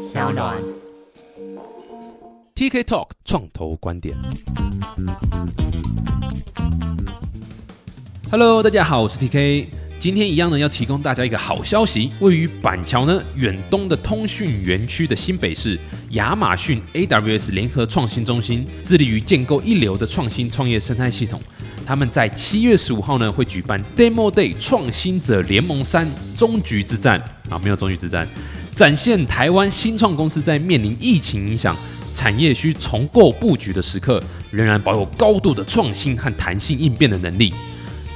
小暖。TK Talk 创投观点。Hello，大家好，我是 TK。今天一样呢，要提供大家一个好消息。位于板桥呢远东的通讯园区的新北市亚马逊 AWS 联合创新中心，致力于建构一流的创新创业生态系统。他们在七月十五号呢会举办 Demo Day 创新者联盟三终局之战啊，没有终局之战，展现台湾新创公司在面临疫情影响。产业需重构布局的时刻，仍然保有高度的创新和弹性应变的能力。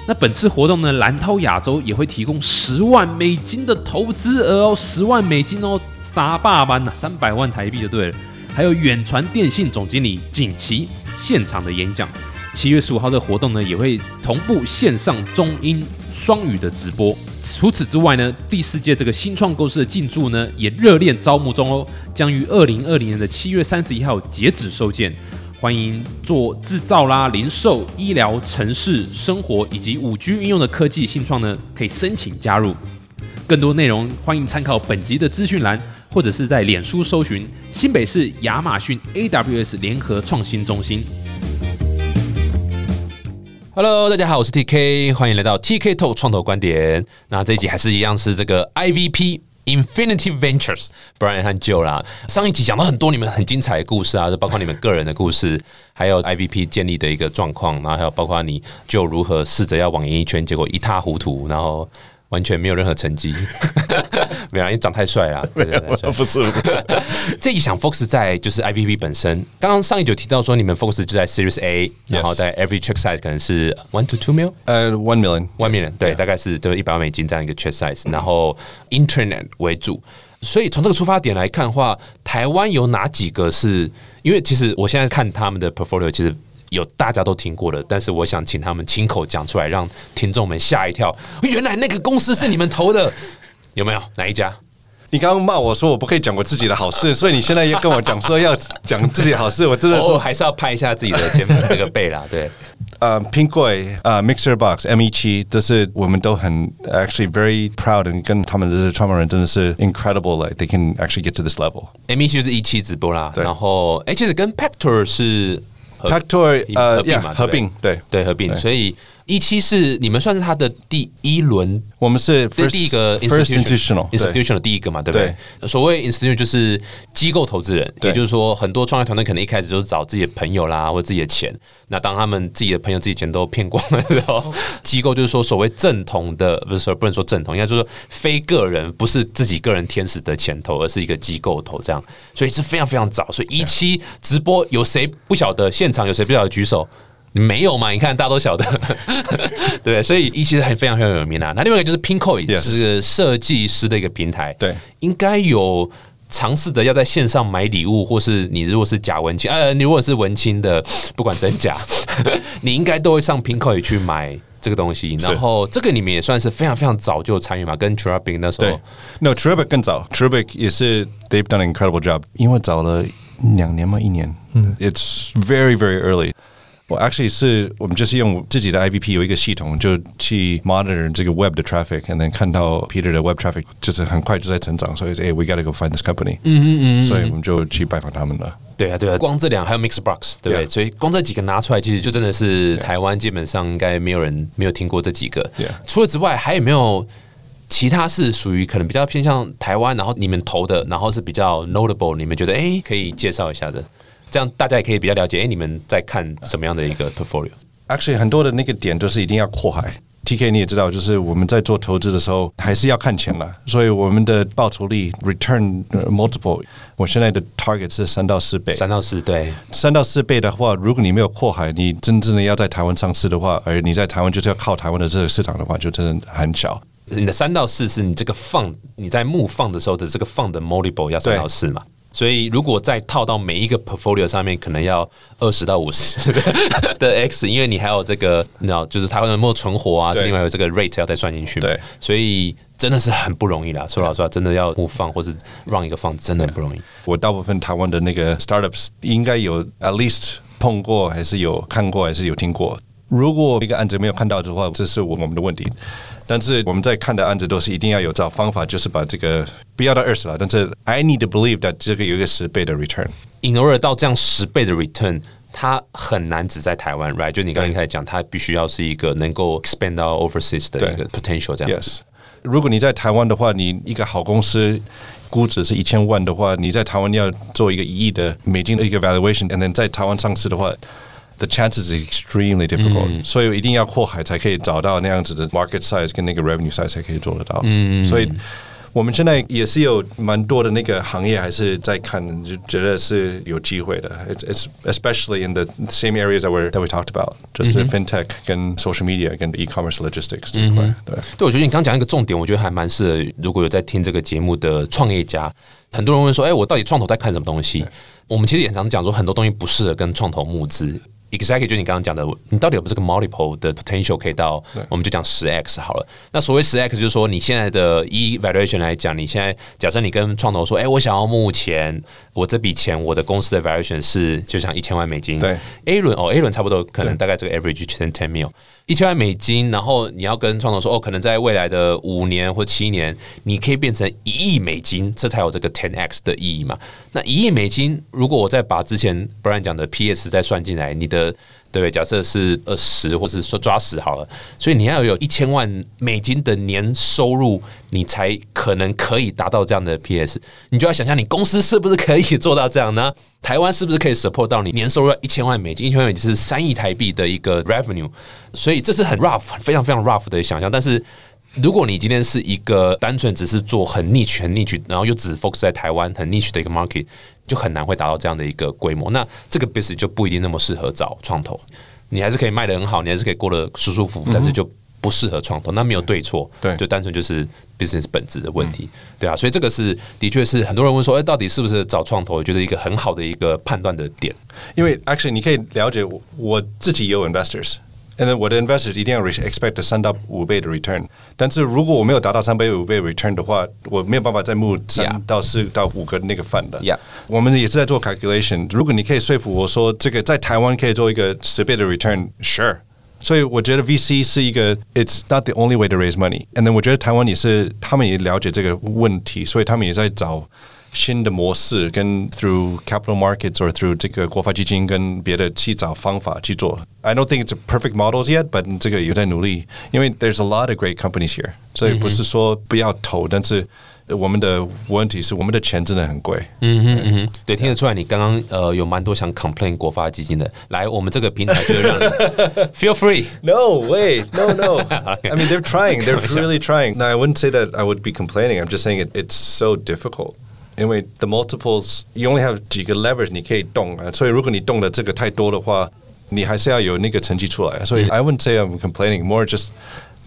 那本次活动呢，蓝涛亚洲也会提供十万美金的投资额哦，十万美金哦，傻爸班呐，三百万台币就对了。还有远传电信总经理景琦现场的演讲。七月十五号的活动呢，也会同步线上中英双语的直播。除此之外呢，第四届这个新创公司的进驻呢，也热烈招募中哦，将于二零二零年的七月三十一号截止收件。欢迎做制造啦、零售、医疗、城市生活以及五 G 运用的科技新创呢，可以申请加入。更多内容欢迎参考本集的资讯栏，或者是在脸书搜寻新北市亚马逊 AWS 联合创新中心。Hello，大家好，我是 TK，欢迎来到 TK Talk 创投观点。那这一集还是一样是这个 IVP。Infinity Ventures Brian 和周啦，上一集讲到很多你们很精彩的故事啊，就包括你们个人的故事，还有 IVP 建立的一个状况，然后还有包括你就如何试着要往演艺圈，结果一塌糊涂，然后完全没有任何成绩，没有，因为长太帅了，对对对，不是，这一想 focus 在就是 IVP 本身。刚刚上一集提到说，你们 focus 就在 Series A，然后在 Every check size 可能是 one to two mil。呃，one million，one million，对，大概是就是一百万美金这样一个 check size，然后 Internet 为主。所以从这个出发点来看的话，台湾有哪几个是？因为其实我现在看他们的 portfolio，其实有大家都听过的，但是我想请他们亲口讲出来，让听众们吓一跳。原来那个公司是你们投的，有没有？哪一家？你刚刚骂我说我不可以讲我自己的好事，所以你现在要跟我讲说要讲自己的好事，我真的哦，说，还是要拍一下自己的肩膀这个背啦。对，呃，苹果呃，Mixer Box M 一七，这是我们都很 actually very proud，and 跟他们的创办人真的是 incredible，like they can actually get to this level。M 一就是一期直播啦，然后哎，其实跟 Pactor 是 Pactor 呃合并嘛，合并对，对合并，所以一期是你们算是他的第一轮。我们是这 first 第一个 institutional institutional 第一个嘛，对不对？所谓 institutional 就是机构投资人，也就是说，很多创业团队可能一开始就是找自己的朋友啦，或者自己的钱。那当他们自己的朋友、自己钱都骗光了之后，机构就是说所谓正统的，不是说不能说正统，应该就是说非个人，不是自己个人天使的钱投，而是一个机构投这样。所以是非常非常早。所以一期直播有谁不晓得？现场有谁不晓得？举手。没有嘛？你看大家都晓得，对，所以一其实很非常非常有名啊。那另外一个就是 Pinkoi，Yes 是设计师的一个平台，对，应该有尝试着要在线上买礼物，或是你如果是假文青，呃，你如果是文青的，不管真假，你应该都会上 Pinkoi 去买。这个东西，然后这个你们也算是非常非常早就参与嘛，跟 t r a b i n 那时对候，，No Tribic 更早，Tribic 也是 they've done an incredible job，因为早了两年嘛？一年，嗯，It's very very early。我 actually 是我们就是用自己的 IVP 有一个系统，就去 monitor 这个 web 的 traffic，and then 看到 Peter 的 web traffic 就是很快就在成长，所以哎、we gotta go find this company，嗯嗯嗯，所以我们就去拜访他们了。对啊，对啊，光这两还有 Mixbox，对不对所以光这几个拿出来，其实就真的是台湾基本上应该没有人没有听过这几个。除了之外，还有没有其他是属于可能比较偏向台湾，然后你们投的，然后是比较 notable，你们觉得哎可以介绍一下的？这样大家也可以比较了解，哎，你们在看什么样的一个 portfolio？Actually，很多的那个点都是一定要扩海。TK 你也知道，就是我们在做投资的时候，还是要看钱了，所以我们的报酬率 return 呃 multiple，我现在的 target 是三到四倍。三到四对，三到四倍的话，如果你没有扩海，你真正的要在台湾上市的话，而你在台湾就是要靠台湾的这个市场的话，就真的很小。你的三到四是你这个放你在募放的时候的这个放的 multiple 要三到四嘛？所以如果再套到每一个 portfolio 上面，可能要二十到五十的 x，因为你还有这个，你知道，就是台湾有没有存活啊，对另外有这个 rate 要再算进去嘛。对，所以真的是很不容易啦。说老实话，真的要不放或是让一个放，真的很不容易。我大部分台湾的那个 startups 应该有 at least 碰过，还是有看过，还是有听过。如果一个案子没有看到的话，这是我们的问题。但是我们在看的案子都是一定要有找方法，就是把这个不要到二十了，但是 I need to believe that 这个有一个十倍的 return。in order 到这样十倍的 return，它很难只在台湾，right？就你刚刚一开始讲，它必须要是一个能够 expand 到 overseas 的一个 potential 这样子。Yes，如果你在台湾的话，你一个好公司估值是一千万的话，你在台湾要做一个一亿的美金的一个 valuation，and then 在台湾上市的话。The chances is extremely difficult，、所以一定要扩海才可以找到那样子的 market size 跟那个 revenue size 才可以做得到。所以我们现在也是有蛮多的那个行业还是在看，就觉得是有机会的。It's it's especially in the same areas that we that we talked about，就是 fintech 跟 social media 跟 e-commerce logistics 这一块。对。对，我觉得你刚讲一个重点，我觉得还蛮适合。如果有在听这个节目的创业家，很多人问说：“哎，我到底创投在看什么东西？”我们其实也常讲说，很多东西不适合跟创投募资。 Exactly，就你刚刚讲的，你到底有这个 multiple 的 potential 可以到，我们就讲十 x 好了。那所谓十 x 就是说，你现在的 e valuation 来讲，你现在假设你跟创投说，哎，我想要目前，我这笔钱我的公司的 valuation 是就像一千万美金。对，A 轮哦，A 轮差不多可能大概这个 average ten ten mil。一千万美金，然后你要跟创投说，哦，可能在未来的五年或七年，你可以变成一亿美金，这才有这个 ten x 的意义嘛？那一亿美金，如果我再把之前 Brian 讲的 PS 再算进来，你的对？假设是二十，或是说抓十好了，所以你要有一千万美金的年收入，你才可能可以达到这样的 PS。你就要想象，你公司是不是可以 做到这样呢？台湾是不是可以 support 到你年收入一千万美金？一千万美金是三亿台币的一个 revenue，所以这是很 rough，非常非常 rough 的想象。但是如果你今天是一个单纯只是做很 niche、很 niche，然后又只 focus 在台湾很 niche 的一个 market，就很难会达到这样的一个规模。那这个 business 就不一定那么适合找创投。你还是可以卖的很好，你还是可以过得舒舒服服，但是就不适合创投。那没有对错，对就单纯就是 business 本质的问题，对啊。所以这个是的确是很多人问说，哎，到底是不是找创投？我觉得一个很好的一个判断的点。因为 actually 你可以了解我我自己也有 investors。and then 我的 investors 一定要 expect 三到五倍的 return，但是如果我没有达到三倍五倍 return 的话，我没有办法再募 Yeah. 三到四到五个那个 fund 的。 Yeah. 我们也是在做 calculation。如果你可以说服我说这个在台湾可以做一个十倍的 return，sure。所以我觉得 VC 是一个，it's not the only way to raise money。And then 我觉得台湾也是，他们也了解这个问题，所以他们也在找 新的模式，跟 through capital markets or through 这个国发基金跟别的去找方法去做。I don't think it's a perfect models yet, but 这个有在努力，因为 there's a lot of great companies here，所以不是说不要投，但是我们的问题是我们的钱真的很贵。嗯哼嗯哼，对，听得出来你刚刚呃有蛮多想 complain 国发基金的。来，我们这个平台就是让你 feel free。 No, wait, no, no. I mean, they're trying. They're really trying. Now, I wouldn't say that I would be complaining. I'm just saying it, it's so difficult. 因为 the multiples, you only have 几个 levers 你可以动啊，所以如果你动的这个太多的话，你还是要有那个成绩出来。所以 I wouldn't say I'm complaining. More just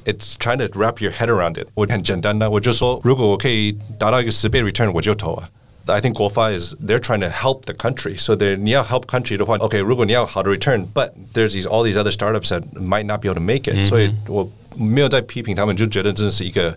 it's trying to wrap your head around it. 我很简单的，我就说，如果我可以达到一个十倍 return，我就投啊。I think 国发 is they're trying to help the country. So they 你要 help country 的话，OK，如果你要好的 return，but there's these all these other startups that might not be able to make it、所以我没有在批评他们，就觉得真的是一个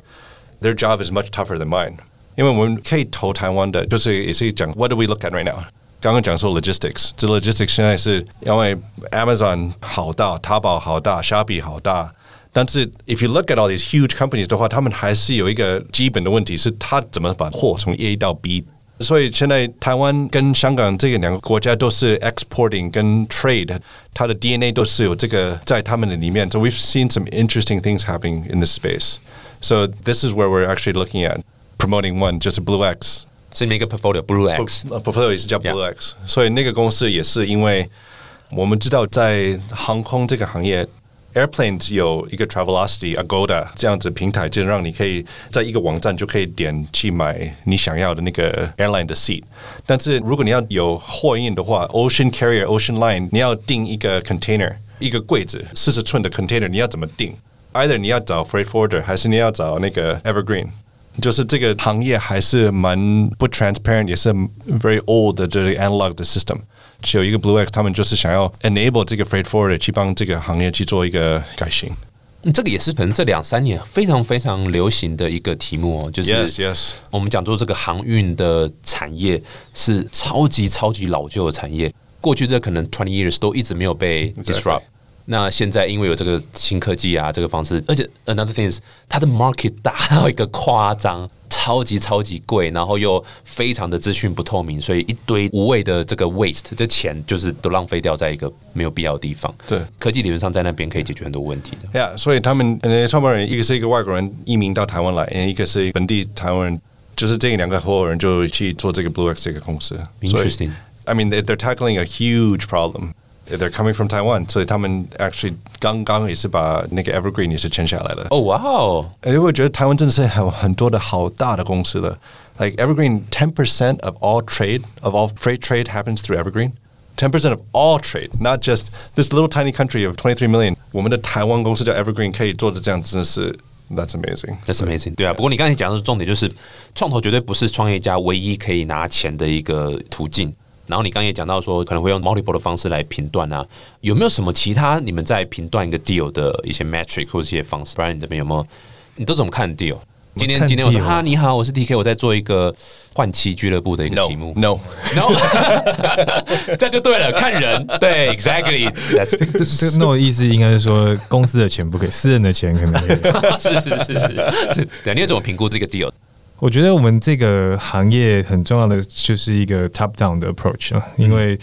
their job is much tougher than mine。 因为我们可以投台湾的，就是也是讲 What do we look at right now？刚刚讲说 logistics，这 logistics 现在是因为 Amazon 好大，淘宝好大，Shopee 好大。但是，if you look at all these huge companies 的话，他们还是有一个基本的问题，是他怎么把货从 A 到 B。所以现在台湾跟香港这个两个国家都是 exporting 跟 trade，它的 DNA 都是有这个在他们的里面。So we've seen some interesting things happening in this space. So this is where we're actually looking at promoting one, 就是 Blue X。是你们一个 portfolio Blue X，呃 portfolio 也是叫 Blue X，所以那个公司也是因为我们知道在航空这个行业，airplanes 有一个 Travelocity、Agoda 这样子平台，就让你可以在一个网站就可以点去买你想要的那个 airline 的 seat。但是如果你要有货运的话，Ocean Carrier、Ocean Line，你要订一个 container，一个柜子四十寸的 container，你要怎么订？either 你要找 freight forwarder，还是你要找那个 Evergreen。 就是这个行业还是蛮不 transparent，也是 very old 的这个 analog 的 system。只有一个 Blue X，他们就是想要 enable 这个 freight forwarder 去帮这个行业去做一个改型。嗯这个也是可能这两三年非常非常流行的一个题目哦，就是 Yes, yes. 我们讲说这个航运的产业是超级超级老旧的产业，过去这可能 twenty years 都一直没有被 disrupt。那现在因为有这个新科技啊，这个方式，而且 another thing is 它的 market 大到一个夸张，超级超级贵，然后又非常的资讯不透明，所以一堆无谓的这个 waste，这钱就是都浪费掉在一个没有必要的地方。对，科技理论上在那边可以解决很多问题的。呀，所以他们呃创办人一个是一个外国人移民到台湾来，一个是本地台湾人，就是这两个合伙人就去做这个 Blue X 这个公司。Interesting. I mean, they're tackling a huge problem. They're coming from Taiwan，所以他们 actually 刚刚也是把那个 Evergreen 也是签下来了。哦，哇哦，而且我觉得台湾真的是有很多的好大的公司了。Like Evergreen, ten percent of all trade of all freight trade happens through Evergreen. Ten percent of all trade, not just this little tiny country of twenty three million. 我们的台湾公司叫 Evergreen 可以做的这样，真的是 That's amazing. That's amazing. 对啊，不过你刚才讲的是重点，就是创投绝对不是创业家唯一可以拿钱的一个途径。 然后你刚刚也讲到说，可能会用 multiple 的方式来评断啊，有没有什么其他你们在评断一个 deal 的一些 metric 或者一些方式？不然你这边有没有？你都怎么看 deal？今天今天我说哈，你好，我是 DK，我在做一个换妻俱乐部的一个题目。no. no，这样就对了，看人，对，exactly，That's 这 No 的意思应该是说，公司的钱不给，私人的钱可能可以。是是是是是，对，你要怎么评估这个 deal？我觉得我们这个行业很重要的就是一个 top down 的 approach 啊，因为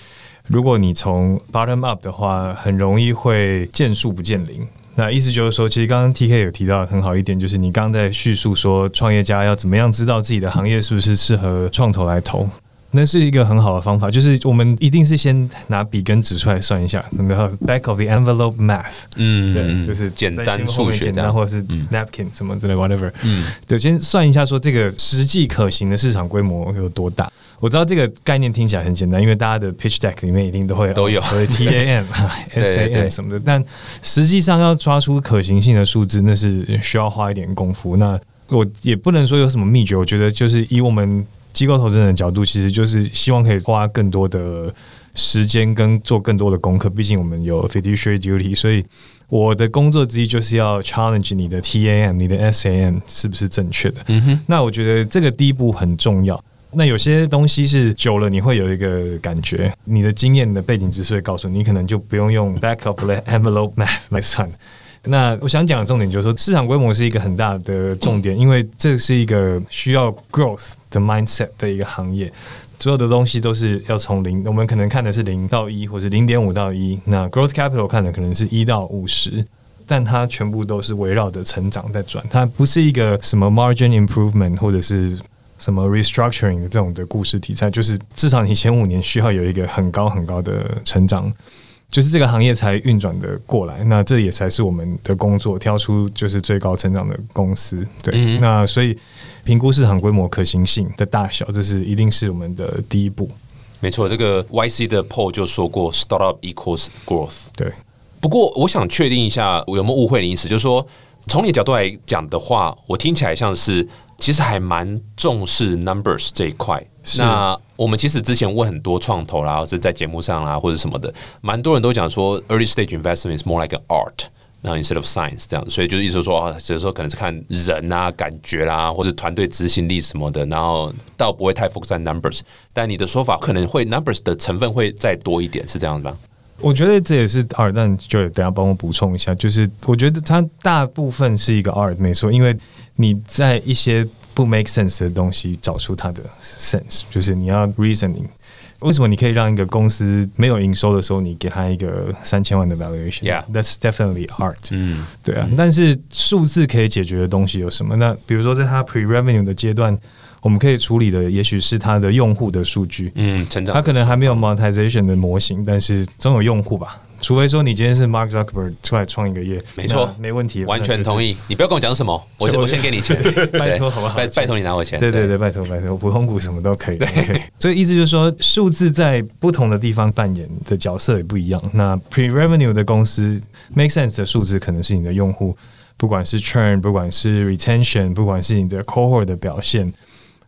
如果你从 bottom up 的话，很容易会见树不见林。那意思就是说，其实刚刚 T K 有提到很好一点，就是你刚刚在叙述说，创业家要怎么样知道自己的行业是不是适合创投来投。那是一个很好的方法，就是我们一定是先拿笔跟纸出来算一下，然后 back of the envelope math，嗯对，就是简单数学简单，或者是嗯 napkin 什么之类 whatever。嗯对，先算一下说这个实际可行的市场规模有多大。我知道这个概念听起来很简单，因为大家的 pitch deck 里面一定都会都有所谓 TAM、对对 SAM 什么的，但实际上要抓出可行性的数字，那是需要花一点功夫。那我也不能说有什么秘诀，我觉得就是以我们机构投资人的角度，其实就是希望可以花更多的时间跟做更多的功课。毕竟我们有 fiduciary duty，所以我的工作之一就是要 challenge 你的 TAM、你的 SAM 是不是正确的。嗯哼，那我觉得这个第一步很重要。那有些东西是久了你会有一个感觉，你的经验、你的背景知识会告诉你，你可能就不用用 back of the envelope math 来算。那我想讲的重点就是说，市场规模是一个很大的重点，因为这是一个需要 growth 的 mindset 的一个行业。所有的东西都是要从零，我们可能看的是零到一，或是零点五到一。那 growth capital 看的可能是一到五十，但它全部都是围绕着成长在转，它不是一个什么 margin improvement 或者是什么 restructuring 这种的故事题材，就是至少你前五年需要有一个很高很高的成长，就是这个行业才运转的过来。那这也才是我们的工作，挑出就是最高成长的公司。对，嗯那所以评估市场规模可行性的大小，这是一定是我们的第一步。没错，这个 YC 的 poll 就说过，startup equals growth。对，不过我想确定一下，我有没有误会的意思，就是说，从你的角度来讲的话，我听起来像是其实还蛮重视 numbers 这一块。那我们其实之前问很多创投啦，或是在节目上啦，或者什么的，蛮多人都讲说，early stage investment is more like an art。然后 instead of science 这样，所以就是意思说啊，有时候可能是看人啊、感觉啦，或者团队执行力什么的，然后倒不会太 focus 在 numbers。但你的说法可能会 numbers 的成分会再多一点，是这样子吗？我觉得这也是 art，但就等下帮我补充一下，就是我觉得它大部分是一个 art，没错，因为你在一些不 make sense 的东西找出它的 sense，就是你要 reasoning。为什么你可以让一个公司没有营收的时候，你给他一个三千万的 valuation？Yeah，that's definitely art。嗯，对啊，但是数字可以解决的东西有什么？那比如说在它 pre revenue 的阶段，我们可以处理的也许是它的用户的数据。嗯，成长它可能还没有 monetization 的模型，但是总有用户吧。除非说你今天是 Mark Zuckerberg 出来创一个业，没错那没问题，完全同意。你不要跟我讲什么，我我 我先给你钱，拜托好不好拜拜托你拿我钱。对对对，拜托拜托，普通股什么都可以。对，所以意思就是说，数字在不同的地方扮演的角色也不一样。那 pre revenue 的公司 make sense 的数字可能是你的用户，不管是 churn，不管是 retention，不管是你的 cohort 的表现，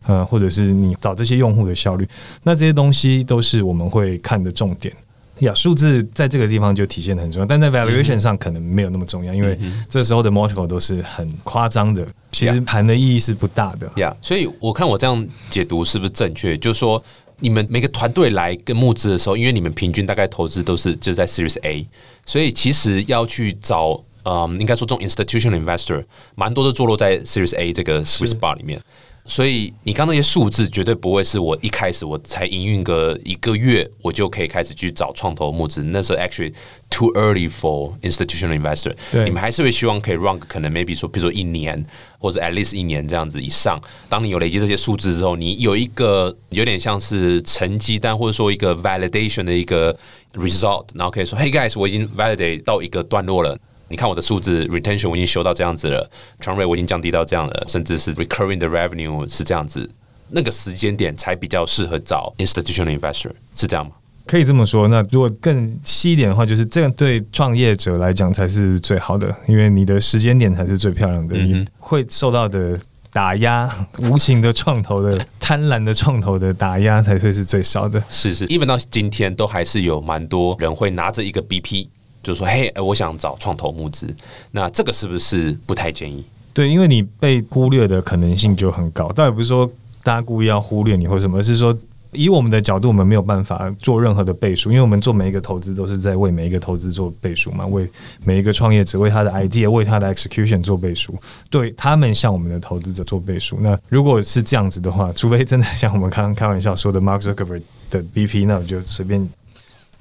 呃，或者是你找这些用户的效率，那这些东西都是我们会看的重点。呀，数字在这个地方就体现的很重要，但在 valuation 上可能没有那么重要，因为这时候的 multiple 都是很夸张的，其实含的意义是不大的。呀所以我看我这样解读是不是正确？就是说，你们每个团队来跟募资的时候，因为你们平均大概投资都是就在 Series A，所以其实要去找，嗯，应该说这种 institutional investor，蛮多都坐落在 Series A 这个 sweet spot 里面。所以你刚那些数字绝对不会是我一开始我才营运个一个月，我就可以开始去找创投募资。那时候 actually too early for institutional investor。对你们还是会希望可以 run 可能 maybe 说，比如说一年或者 at least 一年这样子以上。当你有累积这些数字之后，你有一个有点像是成绩单或者说一个 validation 的一个 result，然后可以说，Hey guys，我已经 validate 到一个段落了。你看我的数字，retention 我已经修到这样子了 rate 我已经降低到这样了，甚至是 recurring 的 revenue 是这样子，那个时间点才比较适合找 institutional investor，是这样吗？可以这么说。那如果更细一点的话，就是这样对创业者来讲才是最好的，因为你的时间点才是最漂亮的，会受到的打压，无情的创投的贪婪的创投的打压才会是最少的。是是，even 到今天都还是有蛮多人会拿着一个 BP，就说，嘿，我想找创投募资，那这个是不是不太建议？对，因为你被忽略的可能性就很高。倒也不是说大家故意要忽略你或什么，是说以我们的角度，我们没有办法做任何的倍数，因为我们做每一个投资都是在为每一个投资做倍数嘛，为每一个创业者为他的 idea 为他的 execution 做倍数，对他们向我们的投资者做倍数。那如果是这样子的话，除非真的像我们刚刚开玩笑说的 Mark Zuckerberg 的 BP，那我就随便。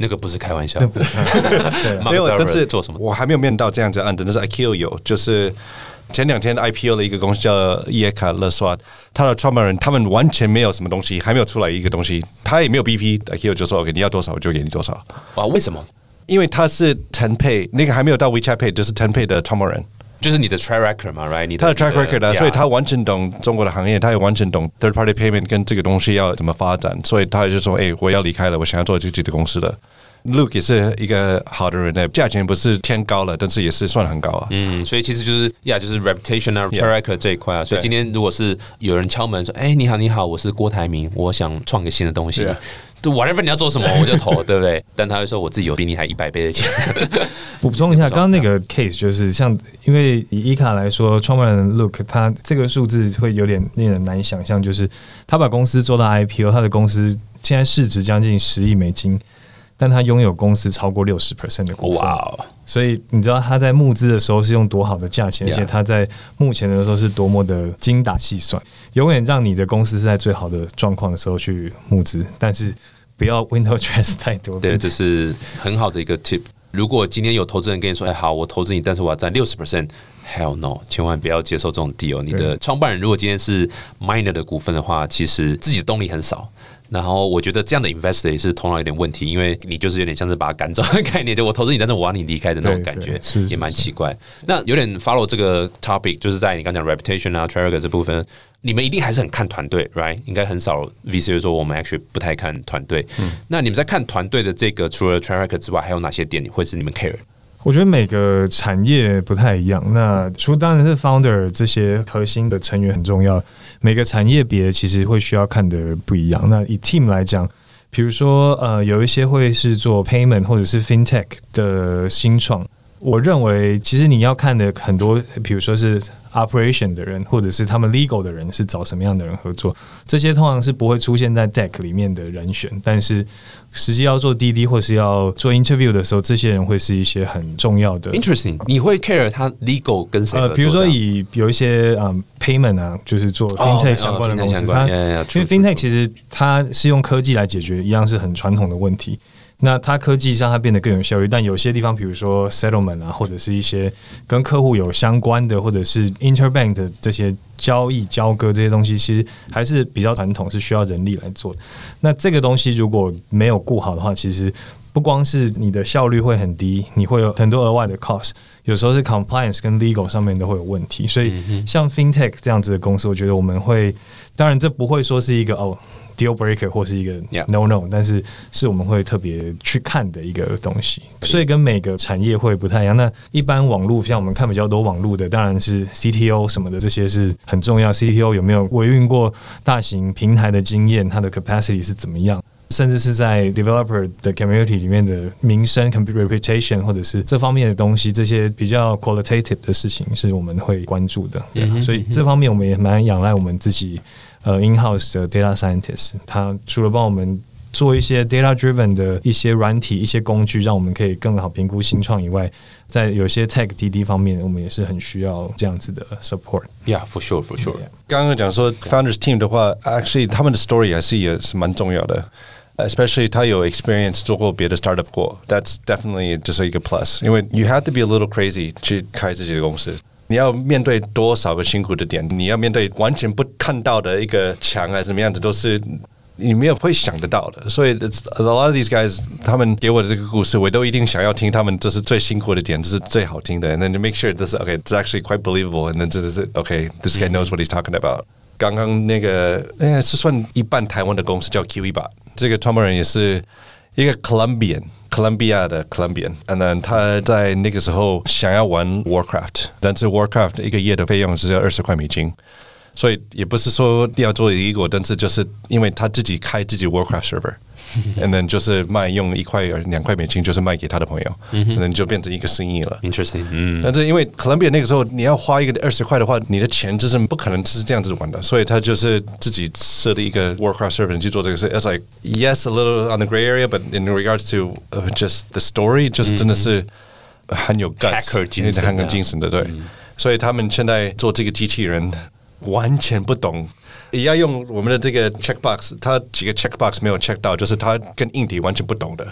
那个不是开玩笑，没有，但是做什么？我还没有面到这样子的案子，但是 IQ 有，就是前两天 IPO 的一个公司叫耶卡勒刷，他的创办人他们完全没有什么东西，还没有出来一个东西，他也没有 BP，IQ 就说 OK，你要多少我就给你多少，哇，为什么？因为他是 Ten Pay 那个还没有到 WeChat Pay，就是 Ten Pay 的创办人。就是你的 track record 嘛，right？你他的 track record 啊，所以他完全懂中国的行业，他也完全懂 third party payment 跟这个东西要怎么发展，所以他就说：“哎、我要离开了，我想要做自己的公司了。” Luke 也是一个好的人呢，价钱不是天高了，但是也是算很高啊。嗯，所以其实就是呀，就是 reputation 啊 track record 这一块啊。所以今天如果是有人敲门说：“哎，你好，你好，我是郭台铭，我想创个新的东西。对啊”对，whatever 你要做什么我就投，对不对？但他会说我自己有比你还一百倍的钱。补充一下，刚刚那个 case 就是像，因为以伊卡来说，创办人 Look 他这个数字会有点令人难以想象，就是他把公司做到 IPO，他的公司现在市值将近十亿美金，但他拥有公司超过六十 percent 的股份。哇哦，所以你知道他在募资的时候是用多好的价钱，而且他在目前的时候是多么的精打细算，永远让你的公司是在最好的状况的时候去募资，但是不要 window dress 太多。对，这是很好的一个 tip。如果今天有投资人跟你说：“哎，好，我投资你，但是我要占六十 percent。” Hell no！千万不要接受这种 deal。你的创办人如果今天是 minor 的股份的话，其实自己的动力很少。然后我觉得这样的 investor 也是头脑有点问题，因为你就是有点像是把他赶走的概念，就我投资你，但是我让你离开的那种感觉也蛮奇怪。那有点 follow 这个 topic，就是在你刚讲 reputation 啊 t r a c k 这部分，你们一定还是很看团队，right？应该很少 VC 会说我们 actually 不太看团队。那你们在看团队的这个，除了 t r a c k 之外，还有哪些点会是你们 care？我觉得每个产业不太一样。那除当然是 founder 这些核心的成员很重要，每个产业别其实会需要看的不一样。那以 team 来讲，比如说呃，有一些会是做 payment 或者是 fintech 的新创，我认为其实你要看的很多，比如说是 operation 的人，或者是他们 legal 的人是找什么样的人合作，这些通常是不会出现在 deck 里面的人选，但是实际要做滴滴或是要做 interview 的时候，这些人会是一些很重要的。Interesting，你会 care 他 legal 跟谁合呃，比如说以有一些嗯 payment 啊，就是做哦 fintech 哦相关的 yeah, yeah, true, 因为 fintech 其实它是用科技来解决一样是很传统的问题。那它科技让它变得更有效率，但有些地方，比如说 settlement 啊，或者是一些跟客户有相关的，或者是 interbank 的这些交易交割这些东西，其实还是比较传统，是需要人力来做的。那这个东西如果没有顾好的话，其实不光是你的效率会很低，你会有很多额外的 cost，有时候是 compliance 跟 legal 上面都会有问题。所以像 fintech 这样子的公司，我觉得我们会，当然这不会说是一个哦 deal breaker 或是一个 no no，但是是我们会特别去看的一个东西。所以跟每个产业会不太一样。那一般网络像我们看比较多网络的，当然是 CTO 什么的，这些是很重要。CTO 有没有维运过大型平台的经验，它的 capacity 是怎么样？甚至是在 developer 的 community 里面的名声、computer reputation，或者是这方面的东西，这些比较 qualitative 的事情是我们会关注的。对所以这方面我们也蛮仰赖我们自己呃 in house 的 data scientist，他除了帮我们做一些 data driven 的一些软体、一些工具，让我们可以更好评估新创以外，在有些 tech DD 方面，我们也是很需要这样子的 support。Yeah, for sure, for sure. 刚刚讲说 founders team 的话，actually 他们的 story 还是也是蛮重要的。Especially 他有 experience 做过别的 startup 过，that's definitely 就是一个 plus。因为 you have to be a little crazy 去开自己的公司，你要面对多少个辛苦的点，你要面对完全不看到的一个墙还是什么样子，都是你没有会想得到的。所以 it's a lot of these guys 他们给我的这个故事，我都一定想要听他们这是最辛苦的点，这是最好听的。And then to make sure this okay, it's actually quite believable. And then 这是 okay, this guy knows what he's talking about. 刚刚那个，哎，是算一半台湾的公司叫 Kiwi 吧？这个创办人也是一个 Colombian，哥伦比亚的 Colombian，and then 他在那个时候想要玩 Warcraft，但是 Warcraft 一个月的费用只要二十块美金。所以也不是说要做一个，但是就是因为他自己开自己 Warcraft server，and then 就是卖用一块两块美金，就是卖给他的朋友，可能就变成一个生意了。Interesting. 嗯，但是因为 Columbia 那个时候你要花一个二十块的话，你的钱就是不可能是这样子玩的，所以他就是自己设立一个 Warcraft server 去做这个事。It's like yes a little on the gray area, but in regards to、uh, just the story，就是真的是很有 guts，Hacker 精神很有啊精神的对。所以他们现在做这个机器人完全不懂。也要用我们的这个 checkbox，他几个 checkbox 没有 check 到，就是他跟硬体完全不懂的。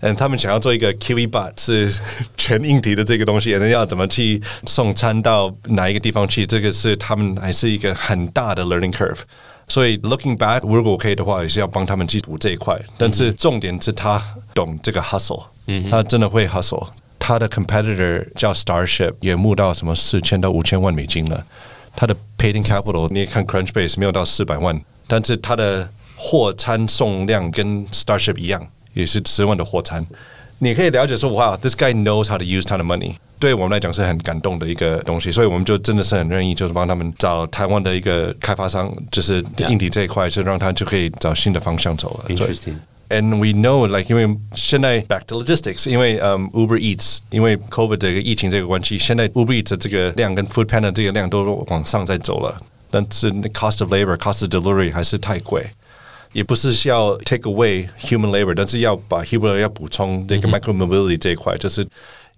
嗯，他们想要做一个 Kiwi Bot 是全硬体的这个东西，那要怎么去送餐到哪一个地方去？这个是他们还是一个很大的 learning curve。所以 looking back，如果可以的话，也是要帮他们去补这一块。但是重点是他懂这个 hustle，他真的会 hustle。他的 competitor 叫 Starship，也募到什么四千到五千万美金了。他的 paid in capital 你也看 Crunchbase 没有到四百万，但是他的货餐送量跟 Starship 一样，也是十万的货餐。你可以了解说，哇，this guy knows how to use 他的 money，对我们来讲是很感动的一个东西，所以我们就真的是很愿意，就是帮他们找台湾的一个开发商，就是硬体这一块，就让他就可以找新的方向走了。对 Interesting. And we know, like，因为现在 back to logistics，因为嗯、um, Uber Eats，因为 COVID 这个疫情这个关系，现在 Uber Eats 的这个量跟 Food Panda 这个量都往上在走了，但是 cost of labor、cost of delivery 还是太贵。也不是要 take away human labor，但是要把 human labor 要补充这个 micro mobility 这一块，就是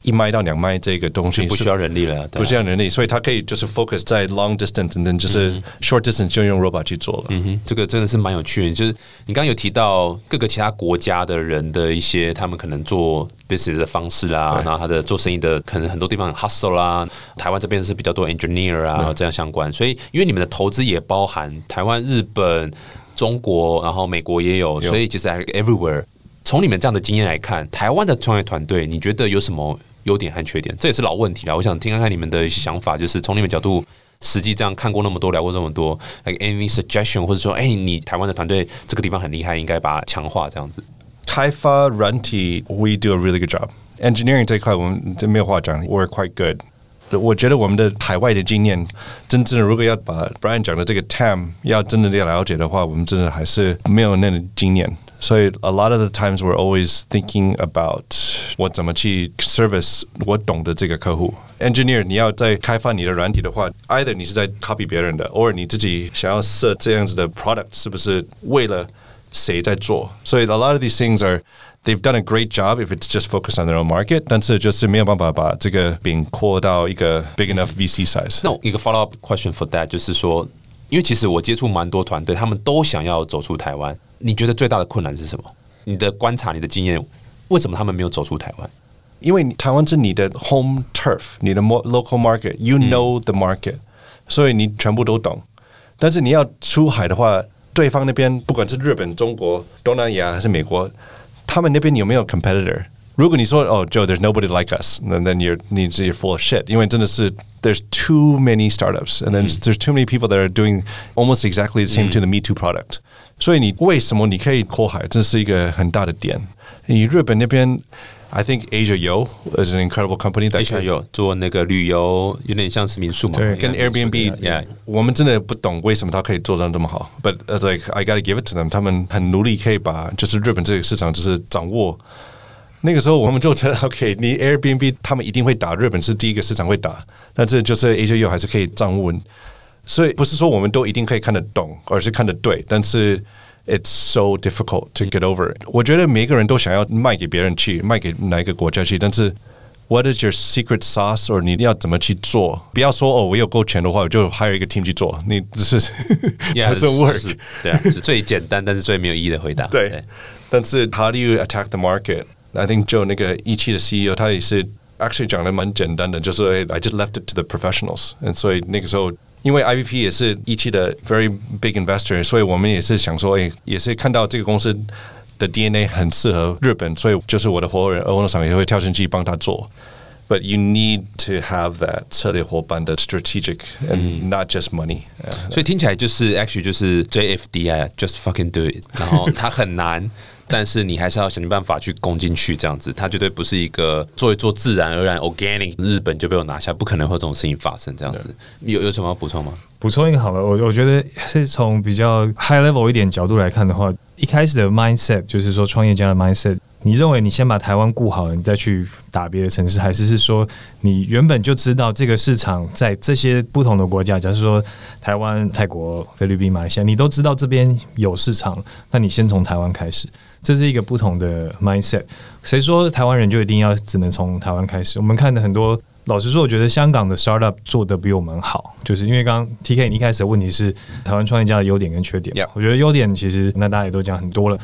一麦到两麦这个东西不需要人力了，不需要人力，所以它可以就是 focus 在 long distance，and then 就是 short distance 就用 robot 去做了。嗯哼，这个真的是蛮有趣的。就是你刚刚有提到各个其他国家的人的一些他们可能做 business 的方式啦，然后他的做生意的可能很多地方 hustle 啦，台湾这边是比较多 engineer 啊，这样相关。所以因为你们的投资也包含台湾、日本、中国，然后美国也有，所以其实还是 everywhere。从你们这样的经验来看，台湾的创业团队，你觉得有什么优点和缺点？这也是老问题了。我想听看看你们的想法，就是从你们角度。实际这样看过那么多，聊过这么多，like any suggestion，或者说，哎、你台湾的团队这个地方很厉害，应该把它强化这样子。开发软体，we do a really good job。Engineering 这一块我们真没有话讲，we're quite good。我觉得我们的海外的经验，真正如果要把 Brian 讲的这个 TAM 要真的要了解的话，我们真的还是没有那个经验。所以 a lot of the times we're always thinking about 我怎么去 service 我懂的这个客户。Engineer 你要在开发你的软体的话，either 你是在 copy 别人的，或者你自己想要设这样子的 product 是不是为了谁在做？所以 a lot of these things are they've done a great job if it's just focused on their own market，但是就是没有办法把这个饼扩到一个 big enough VC size。那我一个 follow up question for that 就是说， 因为其实我接触蛮多团队，他们都想要走出台湾。你觉得最大的困难是什么？你的观察，你的经验，为什么他们没有走出台湾？因为台湾是你的 home turf，你的 mo- local market，you know the market，、所以你全部都懂。但是你要出海的话，对方那边不管是日本、中国、东南亚还是美国，他们那边有没有 competitor？如果你说哦，Joe，there's nobody like us，then then you're 你 you're full of shit，因为真的是 there's too many startups，and then there's too many people that are doing almost exactly the same to the Me Too product。所以你为什么你可以扩海，这是一个很大的点。你日本那边，I think Asia Yo is an incredible company that 而且有做那个旅游，有点像是民宿嘛，对跟 Airbnb， Yeah. 我们真的不懂为什么他可以做到这么好。But it's like I gotta give it to them，他们很努力，可以把就是日本这个市场就是掌握。 那个时候我们就觉得，OK，你 Airbnb 他们一定会打，日本是第一个市场会打，那这就是 Asia U 还是可以站稳。所以不是说我们都一定可以看得懂，而是看得对，但是 it's so difficult to get over it。我觉得每个人都想要卖给别人去，卖给哪一个国家去，但是 what is your secret sauce，or 你要怎么去做？不要说哦，我有够钱的话，我就 hire 一个 team 去做，你只是 Yeah，doesn't 是 work。是对啊，是最简单但是最没有意义的回答。对，但是 how do you attack the market? I think 就那个一期的 CEO 他也是 actually 讲的蛮简单的，就是 I just left it to the professionals。and 所以那个时候，因为 IVP 也是一期的 very big investor，所以我们也是想说，哎，也是看到这个公司的 DNA 很适合日本，所以就是我的合伙人 owner 上也会跳进去帮他做。 But you need to have that 策略伙伴的 strategic and not just money. 所以听起来就是 actually 就是 JFDI 啊，just fucking do it。然后它很难，但是你还是要想尽办法去攻进去，这样子，它绝对不是一个做一做自然而然 organic，日本就被我拿下，不可能会有这种事情发生，这样子。有有什么要补充吗？补充一个好了，我我觉得是从比较 high level 一点角度来看的话，一开始的 mindset 就是说创业家的 mindset，你认为你先把台湾顾好了，你再去打别的城市，还是是说你原本就知道这个市场在这些不同的国家，假如说台湾、泰国、菲律宾、马来西亚，你都知道这边有市场，那你先从台湾开始，这是一个不同的 mindset。谁说台湾人就一定要只能从台湾开始？我们看的很多。老实说，我觉得香港的 startup 做的比我们好，就是因为刚刚 T K 你一开始的问题是台湾创业家的优点跟缺点。我觉得优点其实那大家也都讲很多了。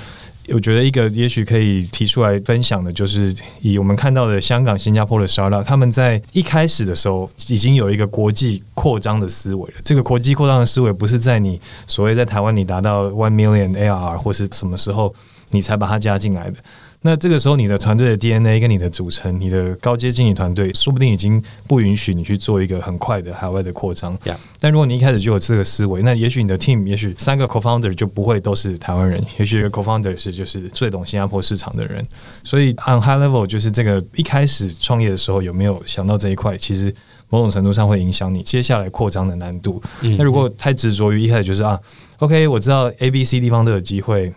我觉得一个也许可以提出来分享的，就是以我们看到的香港、新加坡的 startup，他们在一开始的时候已经有一个国际扩张的思维了。这个国际扩张的思维不是在你所谓在台湾你达到 one million ARR 或是什么时候你才把它加进来的。那这个时候，你的团队的 DNA 跟你的组成，你的高阶经理团队，说不定已经不允许你去做一个很快的海外的扩张。但如果你一开始就有这个思维，那也许你的 team，也许三个 co-founder 就不会都是台湾人，也许一个 co-founder 是就是最懂新加坡市场的人。所以 on high level 就是这个一开始创业的时候有没有想到这一块，其实某种程度上会影响你接下来扩张的难度。那如果太执着于一开始就是啊，OK，我知道 A、B、C 地方都有机会。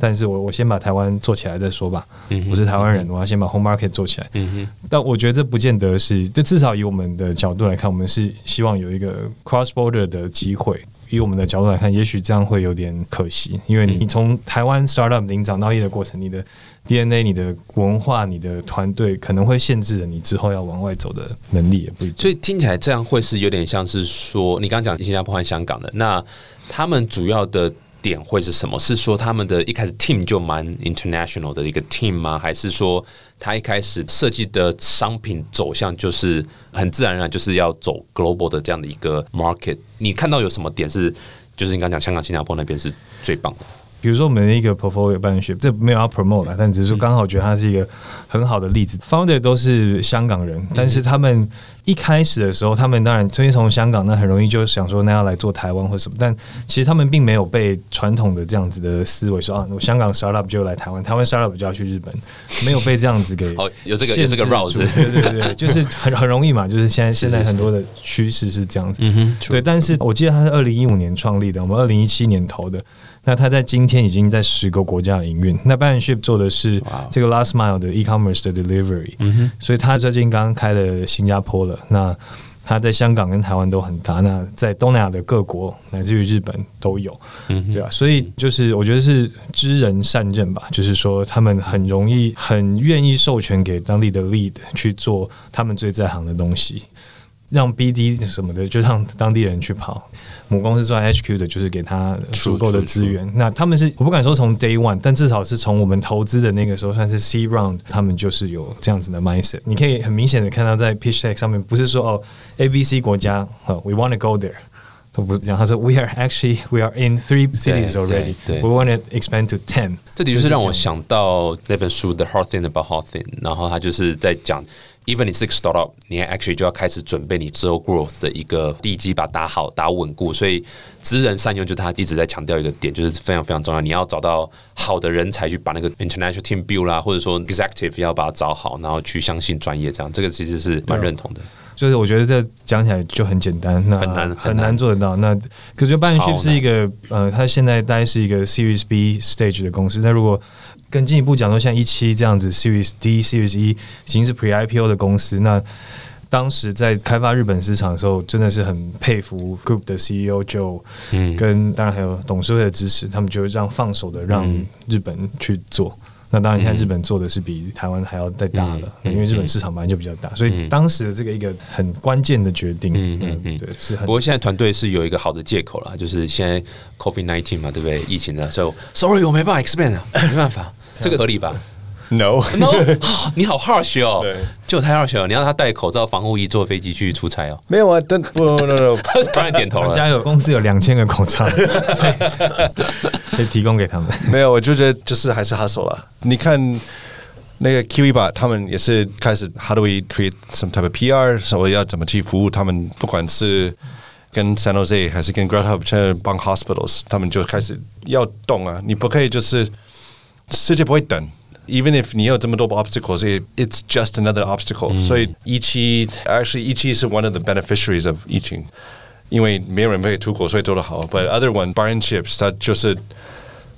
但是我我先把台湾做起来再说吧。我是台湾人，我要先把 home market 做起来。嗯但我觉得这不见得是，这至少以我们的角度来看，我们是希望有一个 cross border 的机会。以我们的角度来看，也许这样会有点可惜，因为你从台湾 startup 零长到一的过程，你的 DNA、你的文化、你的团队可能会限制了你之后要往外走的能力，也不一定。所以听起来这样会是有点像是说，你刚刚讲新加坡和香港的，那他们主要的点会是什么？是说他们的一开始 team 就蛮 international 的一个 team 吗？还是说他一开始设计的商品走向就是很自然而然就是要走 global 的这样的一个 market？你看到有什么点是，就是你刚讲香港、新加坡那边是最棒的？比如说我们的一个 portfolio partnership，这没有要 promote 啦，但只是说刚好觉得它是一个很好的例子。founder 都是香港人，但是他们一开始的时候，他们当然推从香港，那很容易就想说那要来做台湾或什么，但其实他们并没有被传统的这样子的思维说啊，我香港 startup 就来台湾，台湾 startup 就要去日本，没有被这样子给 哦有这个有这个 route 对对对，就是很很容易嘛，就是现在现在很多的趋势是这样子。嗯哼，对，但是我记得他是二零一五年创立的，我们二零一七年投的。那他在今天已经在十个国家营运。那 b a n s h i p 做的是这个 last mile 的 e-commerce 的 delivery，、嗯，所以他最近刚刚开了新加坡了。那他在香港跟台湾都很大，那在东南亚的各国乃至于日本都有，嗯，对啊，所以就是我觉得是知人善任吧，就是说他们很容易、很愿意授权给当地的 lead 去做他们最在行的东西，让 BD 什么的就让当地人去跑。母公司做 HQ 的，就是给他足够的资源。那他们是我不敢说从 Day One，但至少是从我们投资的那个时候算是 C Round，他们就是有这样子的 mindset。你可以很明显的看到在 Pitch Deck 上面，不是说哦 A B C 国家，呃，We want to go there。他不是这样，他说 We are actually we are in three cities already. 对 We want to expand to ten. 这的确是让我想到那本书《The Hard Thing About Hard Thing》，然后他就是在讲，even 你是个 startup，你 actually 就要开始准备你之后 growth 的一个地基，把它打好、打稳固。所以知人善用，就他一直在强调一个点，就是非常非常重要。你要找到好的人才去把那个 international team build 啦，或者说 executive 要把它找好，然后去相信专业，这样这个其实是蛮认同的。就是我觉得这讲起来就很简单，那很难很很难难做得到。那可是 b a n s h i 超 p 是一个呃，它现在大概是一个 Series B stage 的公司。那如果更进一步讲说，像一期这样子 Series D、Series E 已经是 Pre IPO 的公司，那当时在开发日本市场的时候，真的是很佩服 Group 的 CEO Joe，嗯，跟当然还有董事会的支持，他们就让放手的让日本去做。那当然，现在日本做的是比台湾还要再大了，因为日本市场本来就比较大，所以当时的这个一个很关键的决定，嗯嗯嗯，对，是很。不过现在团队是有一个好的借口了，就是现在 COVID nineteen 嘛，对不对？疫情的时候，Sorry，我没办法 expand 啊，没办法，这个合理吧？No No，你好 harsh 哦，就太 harsh 了。你让他戴口罩、防护衣坐飞机去出差哦？没有啊，但不不不不，当然点头了。家有，公司有两千个口罩，可以提供给他们。没有，我就觉得就是还是 hustle 了。你看那个 Q 一吧，他们也是开始 How do we create some type of PR？说要怎么去服务他们？不管是跟 San Jose 还是跟 Grad Hub 帮 Hospitals，他们就开始要动啊！你不可以就是世界不会等。even if 你有这么多 obstacles, it, it's just another obstacle. Mm. 所以一期 actually 一期是 one of the beneficiaries of 疫情，因为没有人可以出国，所以做得好。But other one Brian Chips，他就是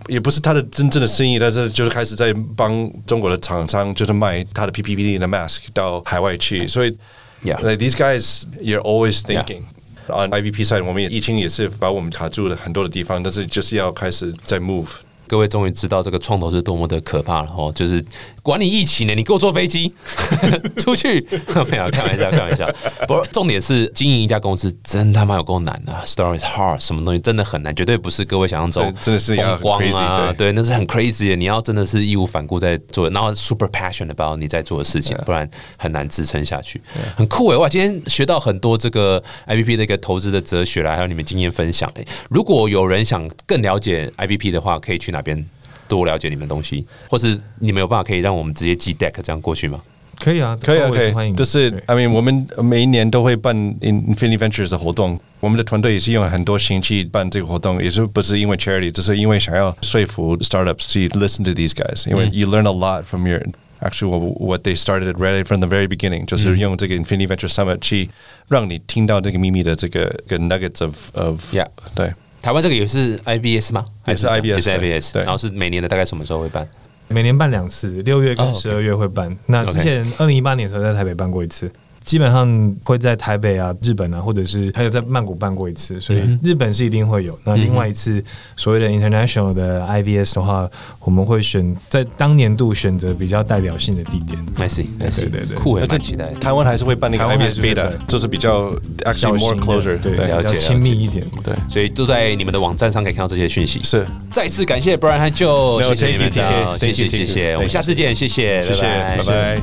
也不是他的真正的生意，但是就是开始在帮中国的厂商就是卖他的 PPT 的 mask 到海外去。所以 yeah, like these guys you're always thinking. Yeah. On IVP side，我们也疫情也是把我们卡住了很多的地方，但是就是要开始在 move。 各位终于知道这个创投是多么的可怕了哦！就是管你疫情呢，你给我坐飞机 出去，没有开玩笑，开玩笑。不过重点是经营一家公司真他妈有够难啊！Story is hard，什么东西真的很难，绝对不是各位想象中真的是风光啊！对，那是很 crazy 的。你要真的是义无反顾在做，然后 super passionate about 你在做的事情，不然很难支撑下去。很酷诶！哇，今天学到很多这个 IVP 的一个投资的哲学啦，还有你们经验分享诶。如果有人想更了解 IVP 的话，可以去？哪边多了解你们东西，或是你们有办法可以让我们直接寄 deck 这样过去吗？可以啊，可以啊，可以。欢迎。就是 I mean，我们每一年都会办 Infinity Ventures 的活动，我们的团队也是用很多心气办这个活动，也是不是因为 charity，只是因为想要说服 startups to listen to these guys，因为 you learn a lot from your actually what they started right from the very beginning，就是用这个 Infinity Venture Summit 去让你听到这个秘密的这个个 nuggets of of yeah，对。 台湾这个也是 IBS 吗？也是 IBS，也是 IBS。然后是每年的大概什么时候会办？每年办两次，六月跟十二月会办。那之前二零一八年的时候在台北办过一次。基本上会在台北啊、日本啊，或者是还有在曼谷办过一次，所以日本是一定会有。那另外一次所谓的 international 的 IVS 的话，我们会选在当年度选择比较代表性的地点。I see，I see，对对，酷诶，蛮期待。台湾还是会办那个 IVS beta，就是比较 actually more closer，对，了解，亲密一点。对，所以都在你们的网站上可以看到这些讯息。是，再次感谢 Brian 和 Joe，谢谢你们，谢谢谢谢，我们下次见，谢谢，谢谢，拜拜。